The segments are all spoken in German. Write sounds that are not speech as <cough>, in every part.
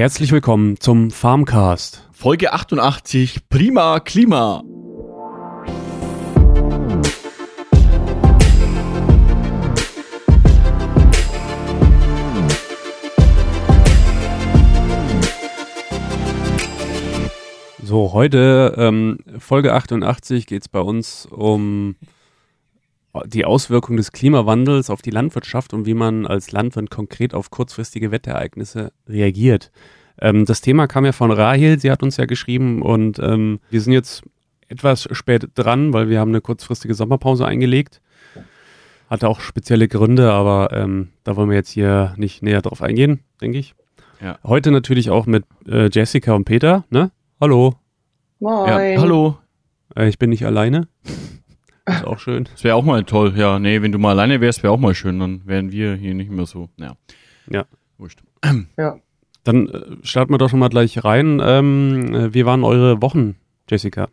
Herzlich willkommen zum Farmcast. Folge 88 Prima Klima. So, heute ähm, Folge 88 geht es bei uns um die Auswirkung des Klimawandels auf die Landwirtschaft und wie man als Landwirt konkret auf kurzfristige Wetterereignisse reagiert. Ähm, das Thema kam ja von Rahel, sie hat uns ja geschrieben und ähm, wir sind jetzt etwas spät dran, weil wir haben eine kurzfristige Sommerpause eingelegt. Hatte auch spezielle Gründe, aber ähm, da wollen wir jetzt hier nicht näher drauf eingehen, denke ich. Ja. Heute natürlich auch mit äh, Jessica und Peter, ne? Hallo. Moin. Ja, hallo. Äh, ich bin nicht alleine. Ist auch schön. Das wäre auch mal toll. Ja, nee, wenn du mal alleine wärst, wäre auch mal schön. Dann wären wir hier nicht mehr so. Ja. Ja. Wurscht. Ja. Dann äh, starten wir doch schon mal gleich rein. Ähm, äh, wie waren eure Wochen, Jessica?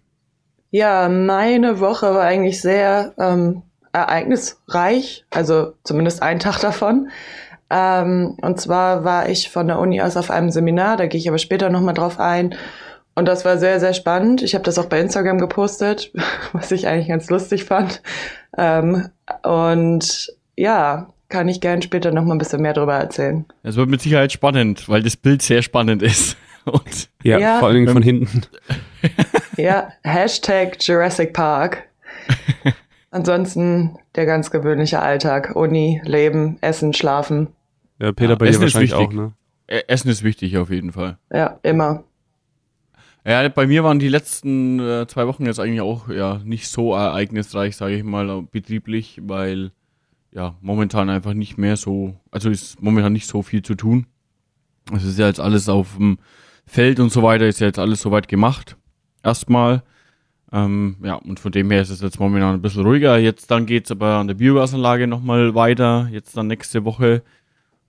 ja, meine Woche war eigentlich sehr ähm, ereignisreich, also zumindest ein Tag davon. Ähm, und zwar war ich von der Uni aus auf einem Seminar, da gehe ich aber später nochmal drauf ein. Und das war sehr, sehr spannend. Ich habe das auch bei Instagram gepostet, <laughs> was ich eigentlich ganz lustig fand. Ähm, und ja, kann ich gern später nochmal ein bisschen mehr darüber erzählen. Es wird mit Sicherheit spannend, weil das Bild sehr spannend ist. <laughs> Und Ja, Ja. vor allen Dingen von hinten. <laughs> Ja, Hashtag Jurassic Park. Ansonsten der ganz gewöhnliche Alltag. Uni, Leben, Essen, Schlafen. Ja, Peter, Ja, bei dir Essen ist wahrscheinlich auch, wichtig. ne? äh, Essen ist wichtig auf jeden Fall. Ja, immer. Ja, bei mir waren die letzten äh, zwei Wochen jetzt eigentlich auch ja nicht so ereignisreich, sage ich mal, betrieblich, weil ja momentan einfach nicht mehr so, also ist momentan nicht so viel zu tun. Es ist ja jetzt alles auf dem Feld und so weiter, ist ja jetzt alles soweit gemacht. Erstmal. Ähm, ja, und von dem her ist es jetzt momentan ein bisschen ruhiger. Jetzt dann geht's aber an der Biogasanlage nochmal weiter. Jetzt dann nächste Woche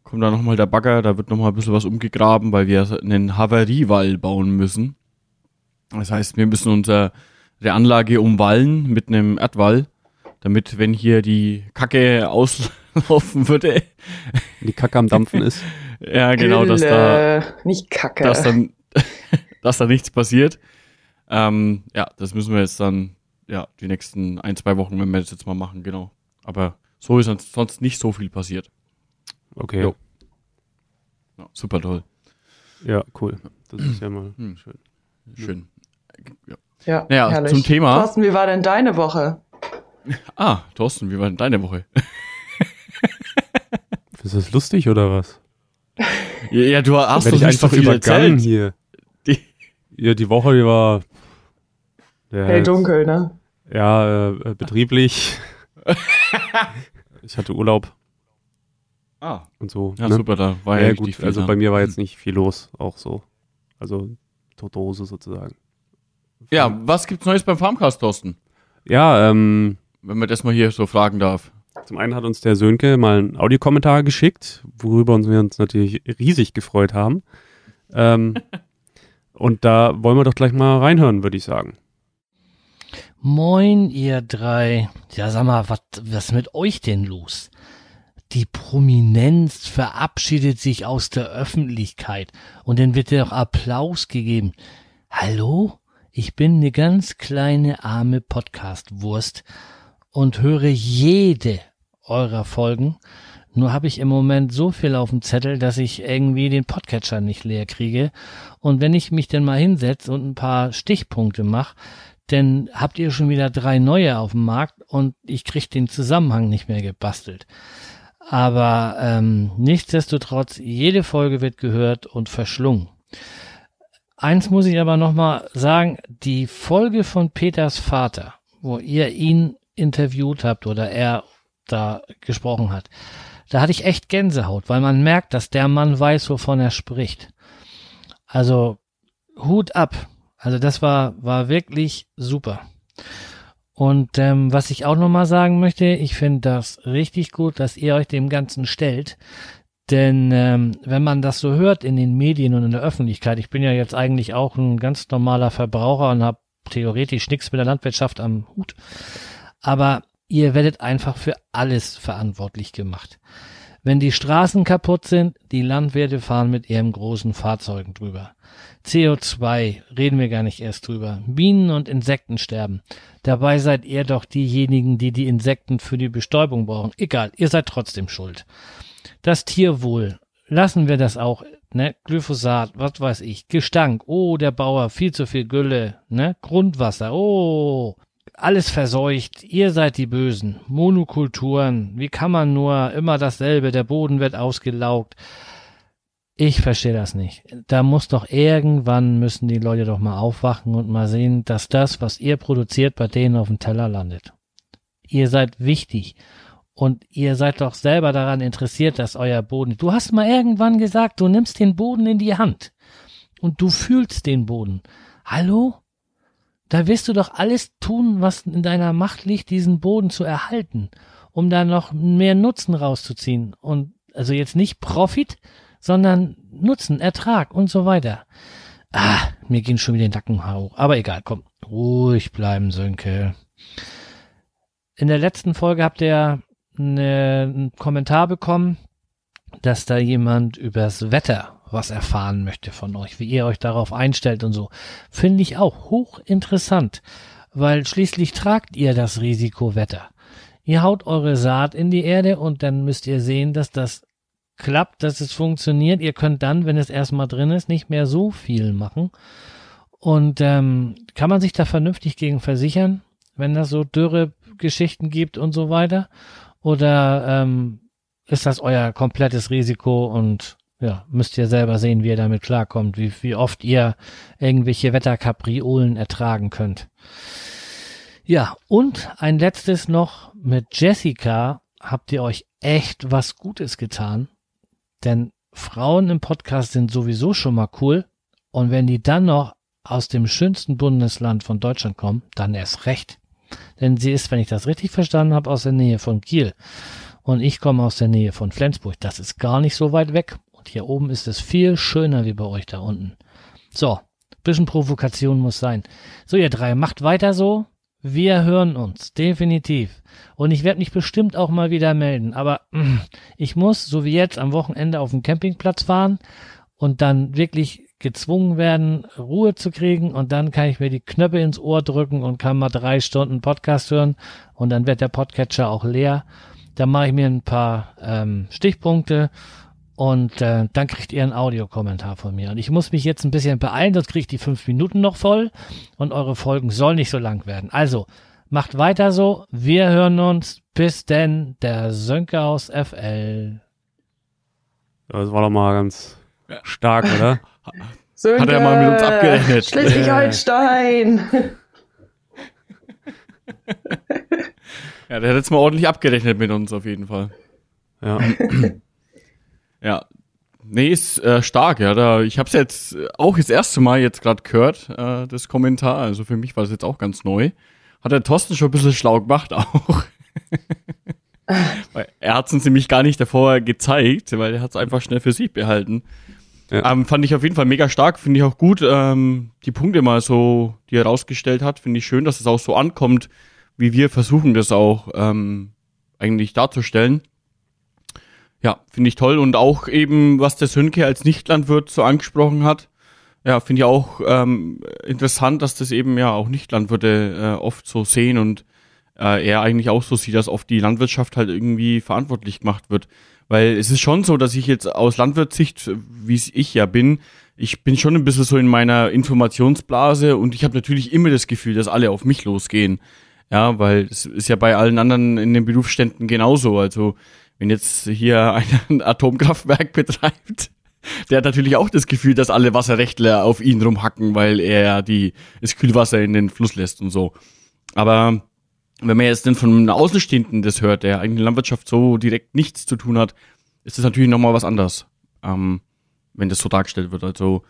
kommt da nochmal der Bagger, da wird nochmal ein bisschen was umgegraben, weil wir einen Havariewall bauen müssen. Das heißt, wir müssen unsere Anlage umwallen mit einem Erdwall, damit, wenn hier die Kacke auslaufen würde, Die Kacke am Dampfen ist. <laughs> ja genau, dass da, Gülle, nicht Kacke. dass dann, <laughs> dass da nichts passiert. Ähm, ja, das müssen wir jetzt dann, ja, die nächsten ein, zwei Wochen, wenn wir das jetzt mal machen, genau. Aber so ist sonst- sonst nicht so viel passiert. Okay. Jo. Ja, super toll. Ja, cool. Das ist ja mal Hm. schön. Schön. Ja. ja, Naja, herrlich. zum Thema- Thorsten, wie war denn deine Woche? <laughs> Ah, Thorsten, wie war denn deine Woche? <laughs> Ist das lustig oder was? Ja, ja du hast doch ich nicht so einfach übergangen erzählt. hier. <laughs> Die- Ja, die Woche, die war ja, Hell dunkel, ne? ja äh, betrieblich. ich hatte Urlaub Ah, und so. ja, ne? super, da war ja, ja, gut, viel also bei mir war jetzt nicht viel los, auch so. Also tote Hose sozusagen. Ja, was gibt's Neues beim Farmcast, Thorsten? Ja, ähm, Wenn man das mal hier so fragen darf. Zum einen hat uns der Sönke mal einen Audiokommentar geschickt, worüber uns wir uns natürlich riesig gefreut haben. Ähm, <laughs> und da wollen wir doch gleich mal reinhören, würde ich sagen. Moin, ihr drei. Ja, sag mal, was was mit euch denn los? Die Prominenz verabschiedet sich aus der Öffentlichkeit und dann wird dir doch Applaus gegeben. Hallo? Ich bin eine ganz kleine arme Podcast-Wurst und höre jede eurer Folgen. Nur habe ich im Moment so viel auf dem Zettel, dass ich irgendwie den Podcatcher nicht leer kriege. Und wenn ich mich denn mal hinsetze und ein paar Stichpunkte mache, dann habt ihr schon wieder drei neue auf dem Markt und ich krieg den Zusammenhang nicht mehr gebastelt. Aber ähm, nichtsdestotrotz, jede Folge wird gehört und verschlungen. Eins muss ich aber nochmal sagen, die Folge von Peters Vater, wo ihr ihn interviewt habt oder er da gesprochen hat, da hatte ich echt Gänsehaut, weil man merkt, dass der Mann weiß, wovon er spricht. Also Hut ab. Also das war, war wirklich super. Und ähm, was ich auch nochmal sagen möchte, ich finde das richtig gut, dass ihr euch dem Ganzen stellt. Denn ähm, wenn man das so hört in den Medien und in der Öffentlichkeit, ich bin ja jetzt eigentlich auch ein ganz normaler Verbraucher und habe theoretisch nichts mit der Landwirtschaft am Hut. Aber ihr werdet einfach für alles verantwortlich gemacht. Wenn die Straßen kaputt sind, die Landwirte fahren mit ihren großen Fahrzeugen drüber. CO2, reden wir gar nicht erst drüber. Bienen und Insekten sterben. Dabei seid ihr doch diejenigen, die die Insekten für die Bestäubung brauchen. Egal, ihr seid trotzdem schuld. Das Tierwohl, lassen wir das auch, ne? Glyphosat, was weiß ich, Gestank, oh, der Bauer, viel zu viel Gülle, ne? Grundwasser, oh, alles verseucht, ihr seid die Bösen. Monokulturen, wie kann man nur immer dasselbe, der Boden wird ausgelaugt. Ich verstehe das nicht. Da muss doch irgendwann müssen die Leute doch mal aufwachen und mal sehen, dass das, was ihr produziert, bei denen auf dem Teller landet. Ihr seid wichtig. Und ihr seid doch selber daran interessiert, dass euer Boden. Du hast mal irgendwann gesagt, du nimmst den Boden in die Hand. Und du fühlst den Boden. Hallo? Da wirst du doch alles tun, was in deiner Macht liegt, diesen Boden zu erhalten, um da noch mehr Nutzen rauszuziehen. Und also jetzt nicht Profit, sondern Nutzen, Ertrag und so weiter. Ah, mir gehen schon wieder den Nacken hoch. Aber egal, komm, ruhig bleiben, Sönke. In der letzten Folge habt ihr eine, einen Kommentar bekommen, dass da jemand übers Wetter was erfahren möchte von euch, wie ihr euch darauf einstellt und so. Finde ich auch hochinteressant, weil schließlich tragt ihr das Risiko Wetter. Ihr haut eure Saat in die Erde und dann müsst ihr sehen, dass das klappt, dass es funktioniert. Ihr könnt dann, wenn es erstmal drin ist, nicht mehr so viel machen. Und ähm, kann man sich da vernünftig gegen versichern, wenn das so dürre Geschichten gibt und so weiter? Oder ähm, ist das euer komplettes Risiko und ja, müsst ihr selber sehen, wie ihr damit klarkommt, wie, wie oft ihr irgendwelche Wetterkapriolen ertragen könnt. Ja, und ein letztes noch mit Jessica habt ihr euch echt was Gutes getan. Denn Frauen im Podcast sind sowieso schon mal cool. Und wenn die dann noch aus dem schönsten Bundesland von Deutschland kommen, dann erst recht. Denn sie ist, wenn ich das richtig verstanden habe, aus der Nähe von Kiel. Und ich komme aus der Nähe von Flensburg. Das ist gar nicht so weit weg. Und hier oben ist es viel schöner wie bei euch da unten. So, bisschen Provokation muss sein. So, ihr drei, macht weiter so. Wir hören uns, definitiv. Und ich werde mich bestimmt auch mal wieder melden. Aber mm, ich muss, so wie jetzt, am Wochenende auf den Campingplatz fahren und dann wirklich gezwungen werden, Ruhe zu kriegen. Und dann kann ich mir die Knöpfe ins Ohr drücken und kann mal drei Stunden Podcast hören. Und dann wird der Podcatcher auch leer. Dann mache ich mir ein paar ähm, Stichpunkte und äh, dann kriegt ihr einen Audiokommentar von mir. Und ich muss mich jetzt ein bisschen beeilen, sonst kriege ich die fünf Minuten noch voll. Und eure Folgen sollen nicht so lang werden. Also, macht weiter so. Wir hören uns. Bis denn, der Sönke aus FL. Das war doch mal ganz stark, <laughs> oder? Sönke, Hat er mal mit uns abgerechnet. Schleswig-Holstein. Ja, der hat jetzt mal ordentlich abgerechnet mit uns auf jeden Fall. Ja. <clears throat> Ja. Nee, ist äh, stark, ja. Da, ich habe es jetzt auch das erste Mal jetzt gerade gehört, äh, das Kommentar. Also für mich war das jetzt auch ganz neu. Hat der Thorsten schon ein bisschen schlau gemacht auch. <laughs> er hat es uns nämlich gar nicht davor gezeigt, weil er hat es einfach schnell für sich behalten. Ja. Ähm, fand ich auf jeden Fall mega stark, finde ich auch gut. Ähm, die Punkte mal so, die er rausgestellt hat, finde ich schön, dass es auch so ankommt, wie wir versuchen, das auch ähm, eigentlich darzustellen. Ja, finde ich toll. Und auch eben, was der Sönke als Nichtlandwirt so angesprochen hat. Ja, finde ich auch ähm, interessant, dass das eben ja auch Nichtlandwirte äh, oft so sehen und äh, er eigentlich auch so sieht, dass oft die Landwirtschaft halt irgendwie verantwortlich gemacht wird. Weil es ist schon so, dass ich jetzt aus Landwirtssicht, wie es ich ja bin, ich bin schon ein bisschen so in meiner Informationsblase und ich habe natürlich immer das Gefühl, dass alle auf mich losgehen. Ja, weil es ist ja bei allen anderen in den Berufsständen genauso. Also wenn jetzt hier einer <laughs> ein Atomkraftwerk betreibt, der hat natürlich auch das Gefühl, dass alle Wasserrechtler auf ihn rumhacken, weil er die, das Kühlwasser in den Fluss lässt und so. Aber wenn man jetzt denn von einem Außenstehenden das hört, der eigentlich Landwirtschaft so direkt nichts zu tun hat, ist das natürlich nochmal was anderes, ähm, wenn das so dargestellt wird. Also,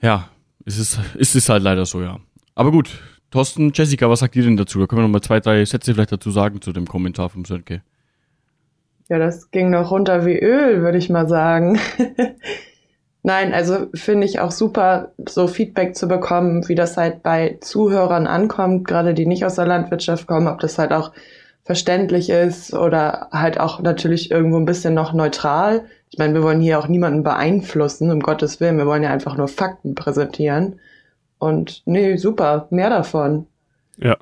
ja, es ist, es ist halt leider so, ja. Aber gut, Thorsten, Jessica, was sagt ihr denn dazu? Da können wir nochmal zwei, drei Sätze vielleicht dazu sagen zu dem Kommentar vom Sönke. Ja, das ging noch runter wie Öl, würde ich mal sagen. <laughs> Nein, also finde ich auch super, so Feedback zu bekommen, wie das halt bei Zuhörern ankommt, gerade die nicht aus der Landwirtschaft kommen, ob das halt auch verständlich ist oder halt auch natürlich irgendwo ein bisschen noch neutral. Ich meine, wir wollen hier auch niemanden beeinflussen, um Gottes Willen. Wir wollen ja einfach nur Fakten präsentieren. Und nee, super, mehr davon. Ja.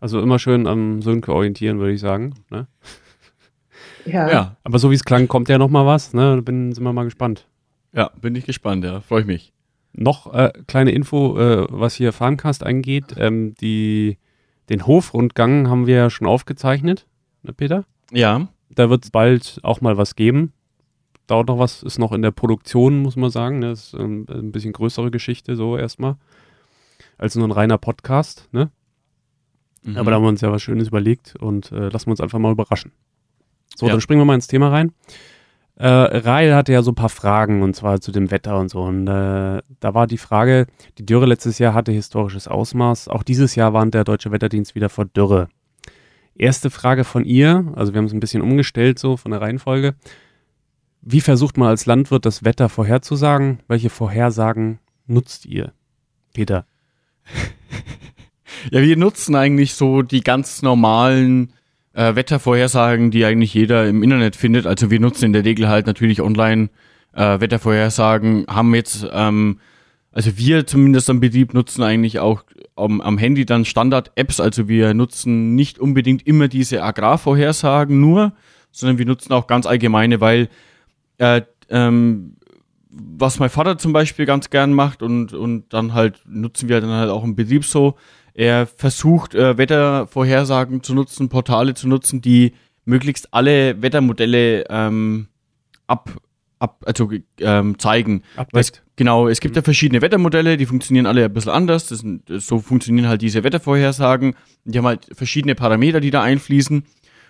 Also immer schön am Sönke orientieren, würde ich sagen. Ne? Ja. Ja, Aber so wie es klang, kommt ja noch mal was. Ne? Bin, sind wir mal gespannt. Ja, bin ich gespannt, ja, freue ich mich. Noch äh, kleine Info, äh, was hier Farmcast angeht. Ähm, die, den Hofrundgang haben wir ja schon aufgezeichnet, ne, Peter? Ja, Da wird es bald auch mal was geben. Dauert noch was, ist noch in der Produktion, muss man sagen. Ne? Das ist ähm, ein bisschen größere Geschichte, so erstmal. Als nur ein reiner Podcast. Ne? Mhm. Aber da haben wir uns ja was Schönes überlegt und äh, lassen wir uns einfach mal überraschen. So, Ja. dann springen wir mal ins Thema rein. Äh, Rahel hatte ja so ein paar Fragen und zwar zu dem Wetter und so. Und äh, da war die Frage, die Dürre letztes Jahr hatte historisches Ausmaß. Auch dieses Jahr warnt der Deutsche Wetterdienst wieder vor Dürre. Erste Frage von ihr, also wir haben es ein bisschen umgestellt so von der Reihenfolge. Wie versucht man als Landwirt das Wetter vorherzusagen? Welche Vorhersagen nutzt ihr? Peter. <laughs> Ja, wir nutzen eigentlich so die ganz normalen äh, Wettervorhersagen, die eigentlich jeder im Internet findet. Also wir nutzen in der Regel halt natürlich online äh, Wettervorhersagen, haben jetzt, ähm, also wir zumindest am Betrieb nutzen eigentlich auch am, am Handy dann Standard-Apps. Also wir nutzen nicht unbedingt immer diese Agrarvorhersagen nur, sondern wir nutzen auch ganz allgemeine, weil äh, ähm, was mein Vater zum Beispiel ganz gern macht und, und dann halt nutzen wir dann halt auch im Betrieb so. Er versucht, äh, Wettervorhersagen zu nutzen, Portale zu nutzen, die möglichst alle Wettermodelle ähm, ab, ab, also ähm, zeigen. Es, genau, es gibt ja verschiedene Wettermodelle, die funktionieren alle ein bisschen anders. Das sind, so funktionieren halt diese Wettervorhersagen. Die haben halt verschiedene Parameter, die da einfließen.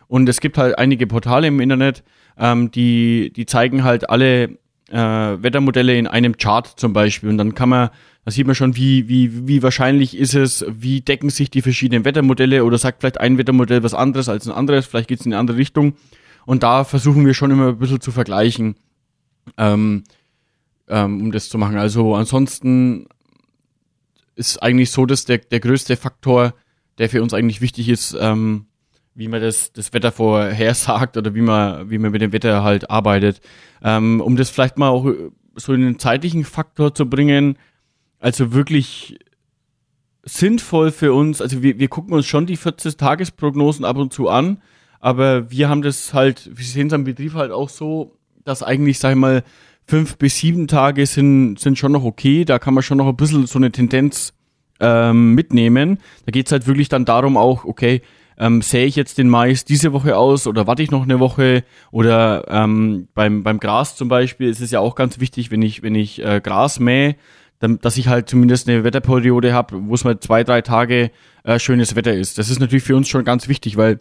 Und es gibt halt einige Portale im Internet, ähm, die, die zeigen halt alle äh, Wettermodelle in einem Chart zum Beispiel. Und dann kann man, da sieht man schon, wie, wie, wie wahrscheinlich ist es, wie decken sich die verschiedenen Wettermodelle oder sagt vielleicht ein Wettermodell was anderes als ein anderes, vielleicht geht es in eine andere Richtung. Und da versuchen wir schon immer ein bisschen zu vergleichen, ähm, ähm, um das zu machen. Also ansonsten ist eigentlich so, dass der, der größte Faktor, der für uns eigentlich wichtig ist, ähm, wie man das, das Wetter vorhersagt oder wie man, wie man mit dem Wetter halt arbeitet. Ähm, um das vielleicht mal auch so in den zeitlichen Faktor zu bringen, also wirklich sinnvoll für uns, also wir, wir gucken uns schon die 40-Tages-Prognosen ab und zu an, aber wir haben das halt, wir sehen es am Betrieb halt auch so, dass eigentlich, sag ich mal, fünf bis sieben Tage sind, sind schon noch okay, da kann man schon noch ein bisschen so eine Tendenz ähm, mitnehmen. Da geht's halt wirklich dann darum auch, okay, ähm, sähe ich jetzt den Mais diese Woche aus oder warte ich noch eine Woche? Oder ähm, beim, beim Gras zum Beispiel ist es ja auch ganz wichtig, wenn ich, wenn ich äh, Gras mähe, dass ich halt zumindest eine Wetterperiode habe, wo es mal zwei, drei Tage äh, schönes Wetter ist. Das ist natürlich für uns schon ganz wichtig, weil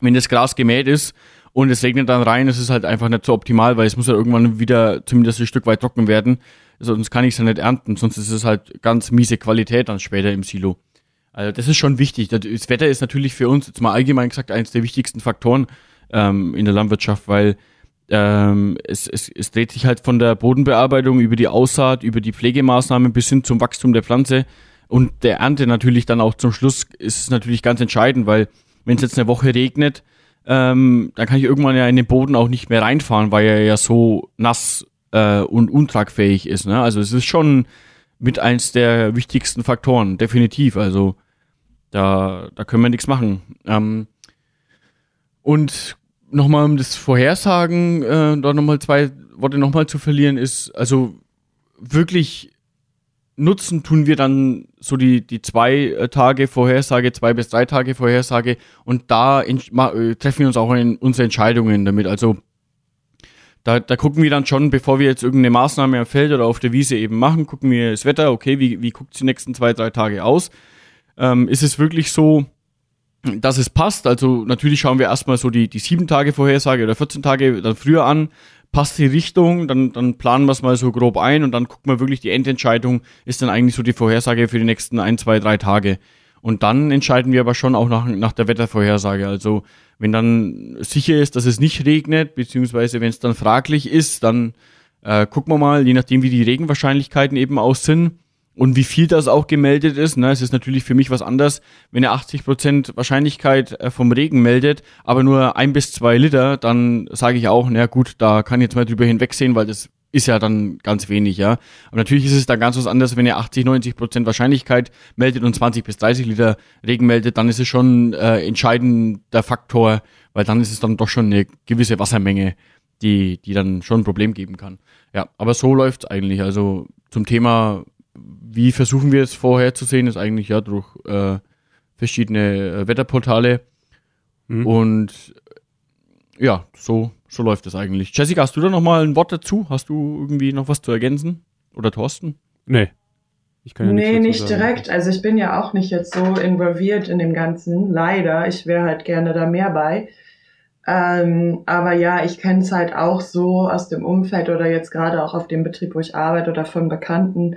wenn das Gras gemäht ist und es regnet dann rein, das ist halt einfach nicht so optimal, weil es muss ja irgendwann wieder zumindest ein Stück weit trocken werden. Sonst kann ich es ja nicht ernten, sonst ist es halt ganz miese Qualität dann später im Silo. Also das ist schon wichtig. Das das Wetter ist natürlich für uns, jetzt mal allgemein gesagt, eines der wichtigsten Faktoren ähm, in der Landwirtschaft, weil ähm, es, es, es dreht sich halt von der Bodenbearbeitung über die Aussaat, über die Pflegemaßnahmen bis hin zum Wachstum der Pflanze und der Ernte natürlich dann auch zum Schluss ist es natürlich ganz entscheidend, weil wenn es jetzt eine Woche regnet, ähm, dann kann ich irgendwann ja in den Boden auch nicht mehr reinfahren, weil er ja so nass äh, und untragfähig ist. Ne? Also es ist schon mit eins der wichtigsten Faktoren, definitiv. Also da, da können wir nichts machen. Ähm, und nochmal um das Vorhersagen, äh, da nochmal zwei Worte nochmal zu verlieren, ist, also wirklich nutzen tun wir dann so die, die zwei äh, Tage Vorhersage, zwei bis drei Tage Vorhersage und da äh, treffen wir uns auch in unsere Entscheidungen damit. Also da, da gucken wir dann schon, bevor wir jetzt irgendeine Maßnahme am Feld oder auf der Wiese eben machen, gucken wir das Wetter, okay, wie, wie guckt es die nächsten zwei, drei Tage aus? Ähm, ist es wirklich so, dass es passt? Also natürlich schauen wir erstmal so die, die sieben Tage Vorhersage oder 14 Tage dann früher an, passt die Richtung, dann, dann planen wir es mal so grob ein und dann gucken wir wirklich die Endentscheidung, ist dann eigentlich so die Vorhersage für die nächsten ein, zwei, drei Tage. Und dann entscheiden wir aber schon auch nach, nach der Wettervorhersage. Also wenn dann sicher ist, dass es nicht regnet, beziehungsweise wenn es dann fraglich ist, dann äh, gucken wir mal, je nachdem wie die Regenwahrscheinlichkeiten eben aus sind, und wie viel das auch gemeldet ist. Ne? Es ist natürlich für mich was anderes, wenn er 80% Wahrscheinlichkeit äh, vom Regen meldet, aber nur ein bis zwei Liter, dann sage ich auch, na gut, da kann ich jetzt mal drüber hinwegsehen, weil das ist ja dann ganz wenig, ja. Aber natürlich ist es dann ganz was anderes, wenn er 80, 90 Prozent Wahrscheinlichkeit meldet und 20 bis 30 Liter Regen meldet, dann ist es schon äh, entscheidender Faktor, weil dann ist es dann doch schon eine gewisse Wassermenge, die, die dann schon ein Problem geben kann. Ja, aber so läuft eigentlich. Also zum Thema, wie versuchen wir es vorherzusehen, ist eigentlich ja durch äh, verschiedene äh, Wetterportale. Mhm. Und ja, so so läuft es eigentlich. Jessica, hast du da noch mal ein Wort dazu? Hast du irgendwie noch was zu ergänzen? Oder Thorsten? Nee. Ich kann ja nee, nicht direkt. Also ich bin ja auch nicht jetzt so involviert in dem Ganzen. Leider. Ich wäre halt gerne da mehr bei. Ähm, aber ja, ich kenne es halt auch so aus dem Umfeld oder jetzt gerade auch auf dem Betrieb, wo ich arbeite oder von Bekannten.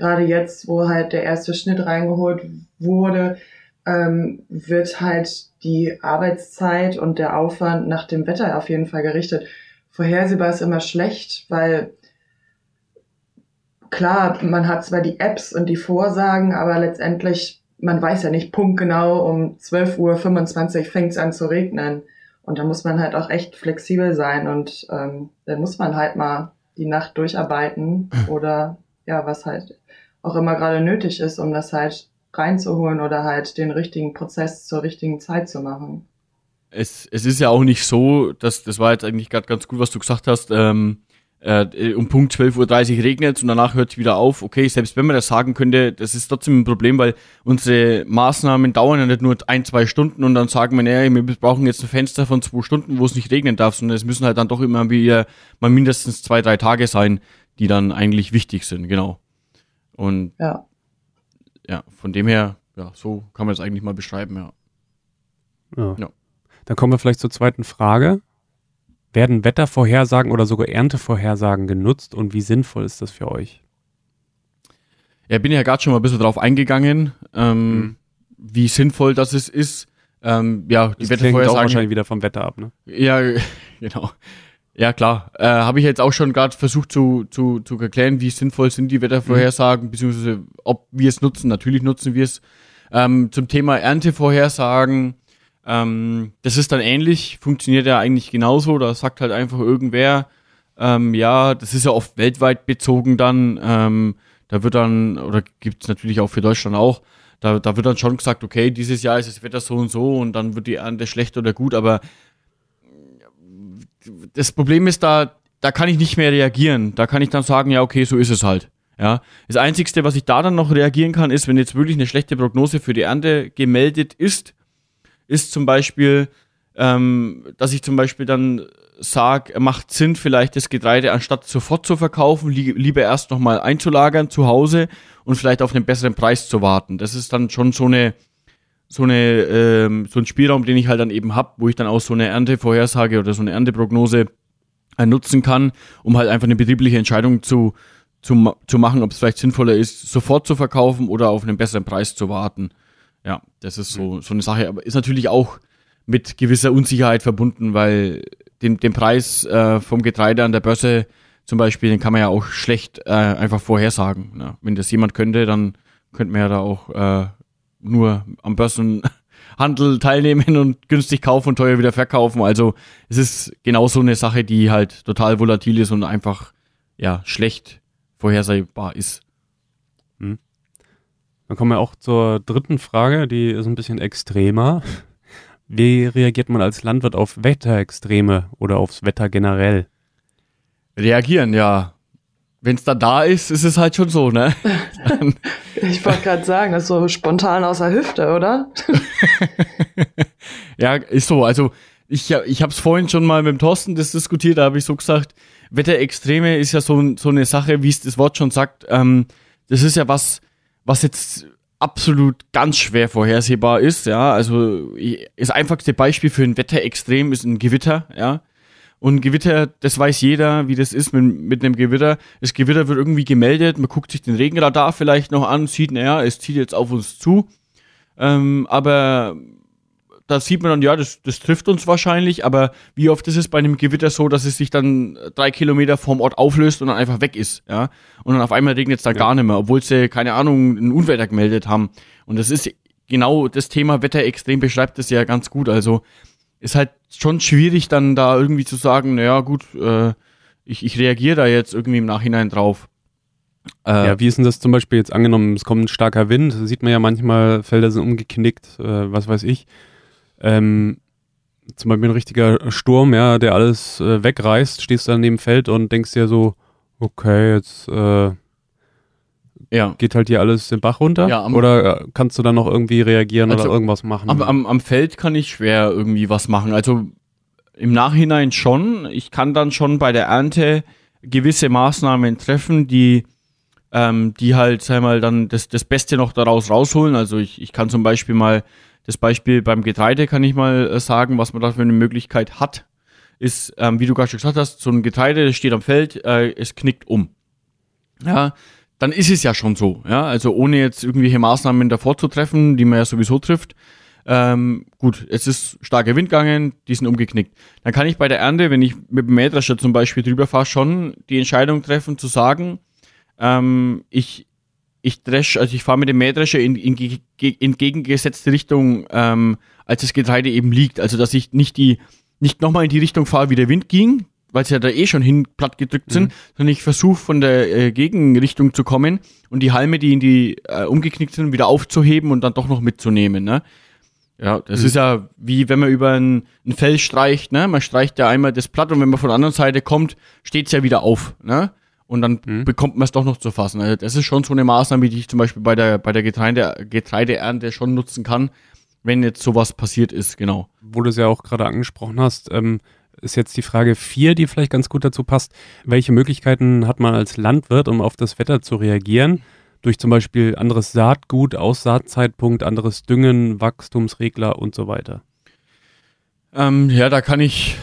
Gerade jetzt, wo halt der erste Schnitt reingeholt wurde, ähm, wird halt die Arbeitszeit und der Aufwand nach dem Wetter auf jeden Fall gerichtet. Vorhersehbar ist immer schlecht, weil klar, man hat zwar die Apps und die Vorsagen, aber letztendlich, man weiß ja nicht punktgenau, um 12.25 Uhr fängt es an zu regnen. Und da muss man halt auch echt flexibel sein und ähm, dann muss man halt mal die Nacht durcharbeiten <clears throat> oder ja, was halt auch immer gerade nötig ist, um das halt reinzuholen oder halt den richtigen Prozess zur richtigen Zeit zu machen. Es, es ist ja auch nicht so, dass das war jetzt eigentlich gerade ganz gut, was du gesagt hast. Ähm, äh, um Punkt 12.30 Uhr regnet und danach hört es wieder auf. Okay, selbst wenn man das sagen könnte, das ist trotzdem ein Problem, weil unsere Maßnahmen dauern ja nicht nur ein, zwei Stunden und dann sagen wir, naja, wir brauchen jetzt ein Fenster von zwei Stunden, wo es nicht regnen darf, sondern es müssen halt dann doch immer wieder mal mindestens zwei, drei Tage sein, die dann eigentlich wichtig sind, genau. Und ja ja, von dem her, ja, so kann man es eigentlich mal beschreiben, ja. ja. ja. Dann kommen wir vielleicht zur zweiten Frage. Werden Wettervorhersagen oder sogar Erntevorhersagen genutzt und wie sinnvoll ist das für euch? Ja, bin ja gerade schon mal ein bisschen drauf eingegangen, ähm, mhm. wie sinnvoll das ist. Ähm, ja, die das Wettervorhersagen. auch wahrscheinlich wieder vom Wetter ab, ne? Ja, <laughs> genau. Ja, klar. Äh, Habe ich jetzt auch schon gerade versucht zu, zu, zu erklären, wie sinnvoll sind die Wettervorhersagen, mhm. beziehungsweise ob wir es nutzen. Natürlich nutzen wir es. Ähm, zum Thema Erntevorhersagen, ähm, das ist dann ähnlich, funktioniert ja eigentlich genauso. Da sagt halt einfach irgendwer, ähm, ja, das ist ja oft weltweit bezogen dann. Ähm, da wird dann, oder gibt es natürlich auch für Deutschland auch, da, da wird dann schon gesagt, okay, dieses Jahr ist das Wetter so und so und dann wird die Ernte schlecht oder gut, aber das Problem ist da, da kann ich nicht mehr reagieren. Da kann ich dann sagen, ja, okay, so ist es halt. Ja, das Einzigste, was ich da dann noch reagieren kann, ist, wenn jetzt wirklich eine schlechte Prognose für die Ernte gemeldet ist, ist zum Beispiel, ähm, dass ich zum Beispiel dann sage, macht Sinn, vielleicht das Getreide anstatt sofort zu verkaufen, li lieber erst nochmal einzulagern zu Hause und vielleicht auf einen besseren Preis zu warten. Das ist dann schon so eine, so eine ähm, so ein Spielraum, den ich halt dann eben hab, wo ich dann auch so eine Erntevorhersage oder so eine Ernteprognose äh, nutzen kann, um halt einfach eine betriebliche Entscheidung zu zu, zu machen, ob es vielleicht sinnvoller ist, sofort zu verkaufen oder auf einen besseren Preis zu warten. Ja, das ist so mhm. so eine Sache, aber ist natürlich auch mit gewisser Unsicherheit verbunden, weil den, den Preis äh, vom Getreide an der Börse zum Beispiel, den kann man ja auch schlecht äh, einfach vorhersagen. Ne? Wenn das jemand könnte, dann könnte man ja da auch äh, nur am Börsenhandel teilnehmen und günstig kaufen und teuer wieder verkaufen. Also es ist genau so eine Sache, die halt total volatil ist und einfach ja schlecht vorhersehbar ist. Hm. Dann kommen wir auch zur dritten Frage, die ist ein bisschen extremer. Wie reagiert man als Landwirt auf Wetterextreme oder aufs Wetter generell? Reagieren, ja wenn es dann da ist, ist es halt schon so, ne? <laughs> ich wollte gerade sagen, das ist so spontan aus der Hüfte, oder? <laughs> ja, ist so. Also ich, ich habe es vorhin schon mal mit dem Thorsten das diskutiert, da habe ich so gesagt, Wetterextreme ist ja so, so eine Sache, wie es das Wort schon sagt. Ähm, das ist ja was, was jetzt absolut ganz schwer vorhersehbar ist. Ja, also das einfachste Beispiel für ein Wetterextrem ist ein Gewitter. Ja, und Gewitter, das weiß jeder, wie das ist mit, mit einem Gewitter. Das Gewitter wird irgendwie gemeldet, man guckt sich den Regenradar vielleicht noch an, sieht, naja, es zieht jetzt auf uns zu. Ähm, aber da sieht man dann, ja, das, das trifft uns wahrscheinlich, aber wie oft ist es bei einem Gewitter so, dass es sich dann drei Kilometer vom Ort auflöst und dann einfach weg ist, ja? Und dann auf einmal regnet es da ja. gar nicht mehr, obwohl sie, keine Ahnung, ein Unwetter gemeldet haben. Und das ist genau das Thema Wetterextrem beschreibt das ja ganz gut. Also ist halt schon schwierig, dann da irgendwie zu sagen, naja, gut, äh, ich, ich reagiere da jetzt irgendwie im Nachhinein drauf. Äh, ja, wie ist denn das zum Beispiel jetzt angenommen, es kommt ein starker Wind, sieht man ja manchmal, Felder sind umgeknickt, äh, was weiß ich. Ähm, zum Beispiel ein richtiger Sturm, ja, der alles äh, wegreißt, stehst du dann neben dem Feld und denkst dir so, okay, jetzt äh, ja. geht halt hier alles den Bach runter? Ja, am, oder äh, kannst du dann noch irgendwie reagieren also oder irgendwas machen? Am, am, am Feld kann ich schwer irgendwie was machen. Also im Nachhinein schon. Ich kann dann schon bei der Ernte gewisse Maßnahmen treffen, die ähm, die halt, sag mal, dann das, das Beste noch daraus rausholen. Also ich, ich kann zum Beispiel mal, das Beispiel beim Getreide kann ich mal äh, sagen, was man da für eine Möglichkeit hat, ist, ähm, wie du gerade schon gesagt hast, so ein Getreide, das steht am Feld, äh, es knickt um. Ja, dann ist es ja schon so. Ja, also ohne jetzt irgendwelche Maßnahmen davor zu treffen, die man ja sowieso trifft. Ähm, gut, es ist starker Wind gegangen, die sind umgeknickt. Dann kann ich bei der Ernte, wenn ich mit dem Mähdrescher zum Beispiel drüber fahre, schon die Entscheidung treffen zu sagen, ähm, ich, ich dresch, also ich fahre mit dem Mähdrescher in, in, in entgegengesetzte Richtung, ähm, als das Getreide eben liegt. Also dass ich nicht die, nicht nochmal in die Richtung fahre, wie der Wind ging, weil sie ja da eh schon hin platt gedrückt sind, mhm. sondern ich versuche von der äh, Gegenrichtung zu kommen und die Halme, die in die äh, umgeknickt sind, wieder aufzuheben und dann doch noch mitzunehmen. Ne? Ja, das mhm. ist ja wie wenn man über ein, ein Fell streicht, ne? Man streicht ja einmal das Blatt und wenn man von der anderen Seite kommt, steht's ja wieder auf, ne? und dann mhm. bekommt man es doch noch zu fassen. Also das ist schon so eine Maßnahme, die ich zum Beispiel bei der, bei der Getreide, Getreideernte schon nutzen kann, wenn jetzt sowas passiert ist, genau. Wo du es ja auch gerade angesprochen hast, ähm, ist jetzt die Frage vier, die vielleicht ganz gut dazu passt. Welche Möglichkeiten hat man als Landwirt, um auf das Wetter zu reagieren? Durch zum Beispiel anderes Saatgut, Aussaatzeitpunkt, anderes Düngen, Wachstumsregler und so weiter. Ähm, ja, da kann ich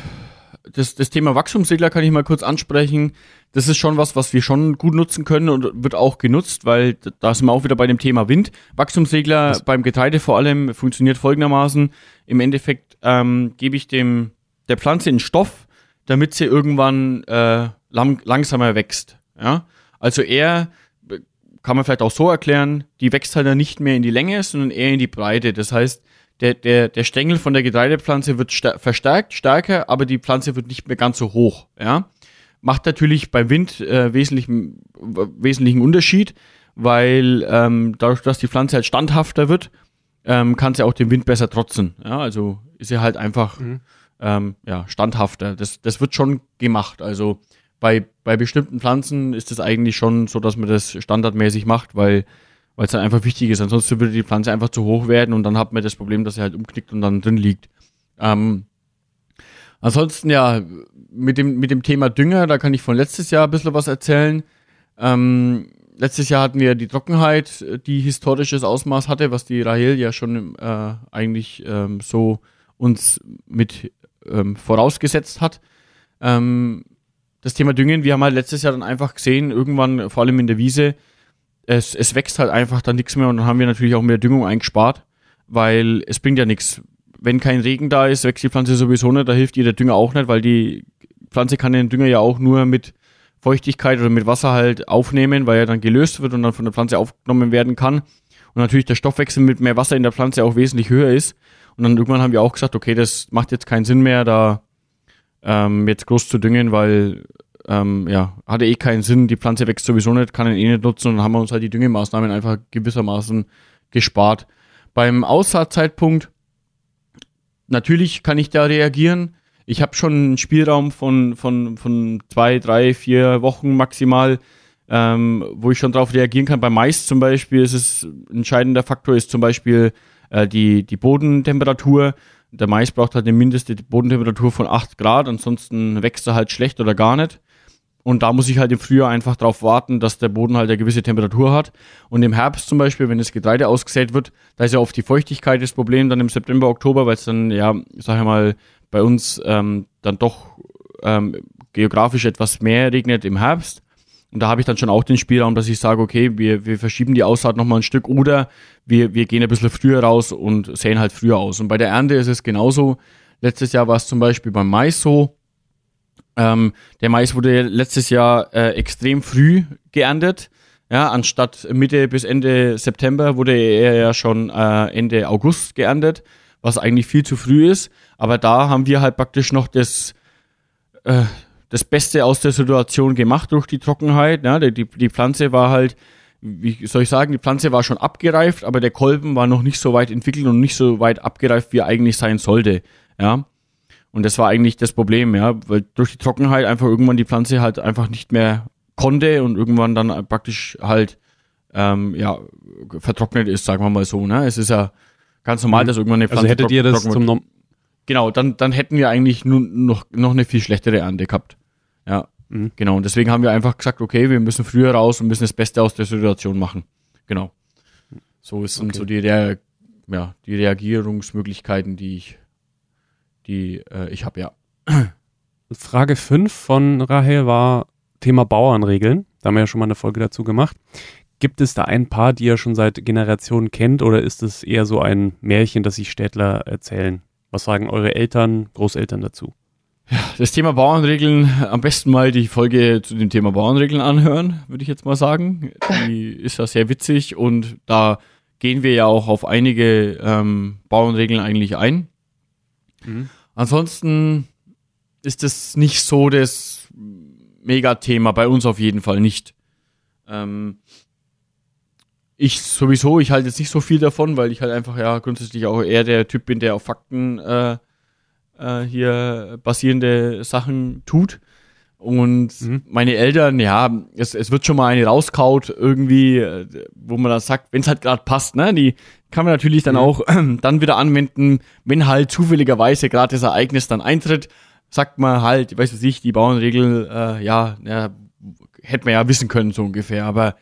das, das Thema Wachstumsregler kann ich mal kurz ansprechen. Das ist schon was, was wir schon gut nutzen können und wird auch genutzt, weil da sind wir auch wieder bei dem Thema Wind. Wachstumsregler was? beim Getreide vor allem funktioniert folgendermaßen. Im Endeffekt ähm, gebe ich dem der Pflanze einen Stoff, damit sie irgendwann äh, lang, langsamer wächst. Ja? Also er kann man vielleicht auch so erklären, die wächst halt dann nicht mehr in die Länge, sondern eher in die Breite. Das heißt, der, der, der Stängel von der Getreidepflanze wird verstärkt, stärker, aber die Pflanze wird nicht mehr ganz so hoch. Ja? Macht natürlich beim Wind äh, wesentlichen, wesentlichen Unterschied, weil ähm, dadurch, dass die Pflanze halt standhafter wird, ähm, kann sie auch dem Wind besser trotzen. Ja? Also ist sie halt einfach mhm. Ähm, ja, standhafter. Das, das wird schon gemacht. Also bei, bei bestimmten Pflanzen ist es eigentlich schon so, dass man das standardmäßig macht, weil weil es dann einfach wichtig ist. Ansonsten würde die Pflanze einfach zu hoch werden und dann hat man das Problem, dass sie halt umknickt und dann drin liegt. Ähm, ansonsten ja, mit dem, mit dem Thema Dünger, da kann ich von letztes Jahr ein bisschen was erzählen. Ähm, letztes Jahr hatten wir die Trockenheit, die historisches Ausmaß hatte, was die Rahel ja schon äh, eigentlich ähm, so uns mit ähm, vorausgesetzt hat. Ähm, das Thema Düngen, wir haben halt letztes Jahr dann einfach gesehen, irgendwann, vor allem in der Wiese, es, es wächst halt einfach dann nichts mehr und dann haben wir natürlich auch mehr Düngung eingespart, weil es bringt ja nichts. Wenn kein Regen da ist, wächst die Pflanze sowieso nicht, da hilft ihr der Dünger auch nicht, weil die Pflanze kann den Dünger ja auch nur mit Feuchtigkeit oder mit Wasser halt aufnehmen, weil er dann gelöst wird und dann von der Pflanze aufgenommen werden kann. Und natürlich der Stoffwechsel mit mehr Wasser in der Pflanze auch wesentlich höher ist. Und dann irgendwann haben wir auch gesagt, okay, das macht jetzt keinen Sinn mehr, da ähm, jetzt groß zu düngen, weil ähm, ja, hatte eh keinen Sinn, die Pflanze wächst sowieso nicht, kann ihn eh nicht nutzen und dann haben wir uns halt die Düngemaßnahmen einfach gewissermaßen gespart. Beim Aussaatzeitpunkt, natürlich kann ich da reagieren. Ich habe schon einen Spielraum von, von, von zwei, drei, vier Wochen maximal, ähm, wo ich schon darauf reagieren kann. Bei Mais zum Beispiel ist es ein entscheidender Faktor, ist zum Beispiel äh, die, die Bodentemperatur. Der Mais braucht halt eine mindeste Bodentemperatur von 8 Grad, ansonsten wächst er halt schlecht oder gar nicht. Und da muss ich halt im Frühjahr einfach darauf warten, dass der Boden halt eine gewisse Temperatur hat. Und im Herbst zum Beispiel, wenn das Getreide ausgesät wird, da ist ja oft die Feuchtigkeit das Problem dann im September, Oktober, weil es dann, ja, sag ich mal, bei uns ähm, dann doch ähm, geografisch etwas mehr regnet im Herbst. Und da habe ich dann schon auch den Spielraum, dass ich sage, okay, wir, wir verschieben die Aussaat nochmal ein Stück oder wir, wir gehen ein bisschen früher raus und säen halt früher aus. Und bei der Ernte ist es genauso. Letztes Jahr war es zum Beispiel beim Mais so. Ähm, der Mais wurde letztes Jahr äh, extrem früh geerntet. Ja, anstatt Mitte bis Ende September wurde er ja schon äh, Ende August geerntet, was eigentlich viel zu früh ist. Aber da haben wir halt praktisch noch das, äh, das Beste aus der Situation gemacht durch die Trockenheit. Ja, die, die Pflanze war halt, wie soll ich sagen, die Pflanze war schon abgereift, aber der Kolben war noch nicht so weit entwickelt und nicht so weit abgereift, wie er eigentlich sein sollte. Ja. Und das war eigentlich das Problem, ja, weil durch die Trockenheit einfach irgendwann die Pflanze halt einfach nicht mehr konnte und irgendwann dann praktisch halt ähm, ja vertrocknet ist, sagen wir mal so. Ne? Es ist ja ganz normal, mhm. dass irgendwann eine also Pflanze Also hättet ihr das zum Genau, dann, dann hätten wir eigentlich nur noch, noch eine viel schlechtere Ernte gehabt. Ja, mhm. genau. Und deswegen haben wir einfach gesagt, okay, wir müssen früher raus und müssen das Beste aus der Situation machen. Genau. So sind okay. so die, Rea ja, die Reagierungsmöglichkeiten, die ich, die äh, ich habe, ja. Frage 5 von Rahel war, Thema Bauernregeln. Da haben wir ja schon mal eine Folge dazu gemacht. Gibt es da ein paar, die ihr schon seit Generationen kennt oder ist es eher so ein Märchen, das sich Städtler erzählen? Was sagen eure Eltern, Großeltern dazu? Ja, das Thema Bauernregeln, am besten mal die Folge zu dem Thema Bauernregeln anhören, würde ich jetzt mal sagen. Die ist ja sehr witzig und da gehen wir ja auch auf einige ähm, Bauernregeln eigentlich ein. Mhm. Ansonsten ist es nicht so das Megathema, bei uns auf jeden Fall nicht. Ähm, ich sowieso, ich halte jetzt nicht so viel davon, weil ich halt einfach ja grundsätzlich auch eher der Typ bin, der auf Fakten äh, äh, hier basierende Sachen tut. Und mhm. meine Eltern, ja, es, es wird schon mal eine rauskaut irgendwie, äh, wo man dann sagt, wenn es halt gerade passt, ne? Die kann man natürlich dann mhm. auch äh, <clears throat> dann wieder anwenden, wenn halt zufälligerweise gerade das Ereignis dann eintritt sagt man halt, weiß ich, die Bauernregel, äh, ja, ja, hätte man ja wissen können, so ungefähr. Aber